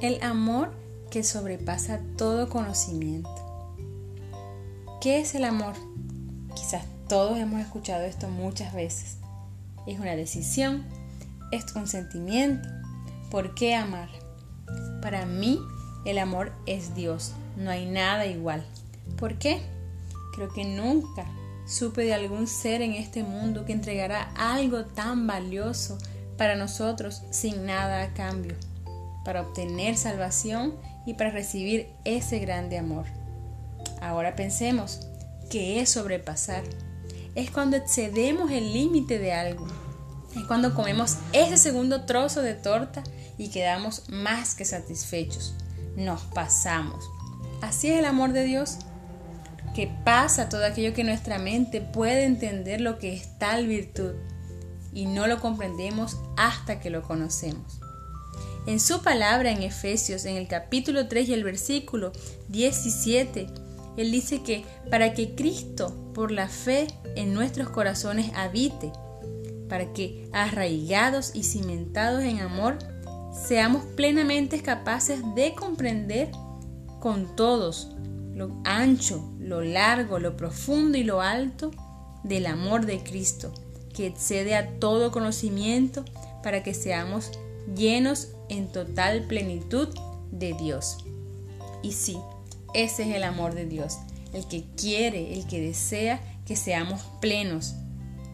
El amor que sobrepasa todo conocimiento. ¿Qué es el amor? Quizás todos hemos escuchado esto muchas veces. Es una decisión, es un sentimiento. ¿Por qué amar? Para mí, el amor es Dios. No hay nada igual. ¿Por qué? Creo que nunca supe de algún ser en este mundo que entregara algo tan valioso para nosotros sin nada a cambio, para obtener salvación y para recibir ese grande amor. Ahora pensemos, ¿qué es sobrepasar? Es cuando excedemos el límite de algo. Es cuando comemos ese segundo trozo de torta y quedamos más que satisfechos. Nos pasamos. Así es el amor de Dios que pasa todo aquello que nuestra mente puede entender lo que es tal virtud y no lo comprendemos hasta que lo conocemos. En su palabra en Efesios, en el capítulo 3 y el versículo 17, Él dice que para que Cristo, por la fe en nuestros corazones, habite, para que, arraigados y cimentados en amor, seamos plenamente capaces de comprender con todos lo ancho, lo largo, lo profundo y lo alto del amor de Cristo, que excede a todo conocimiento para que seamos llenos en total plenitud de Dios. Y sí, ese es el amor de Dios, el que quiere, el que desea que seamos plenos,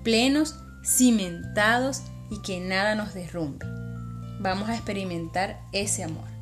plenos, cimentados y que nada nos derrumbe. Vamos a experimentar ese amor.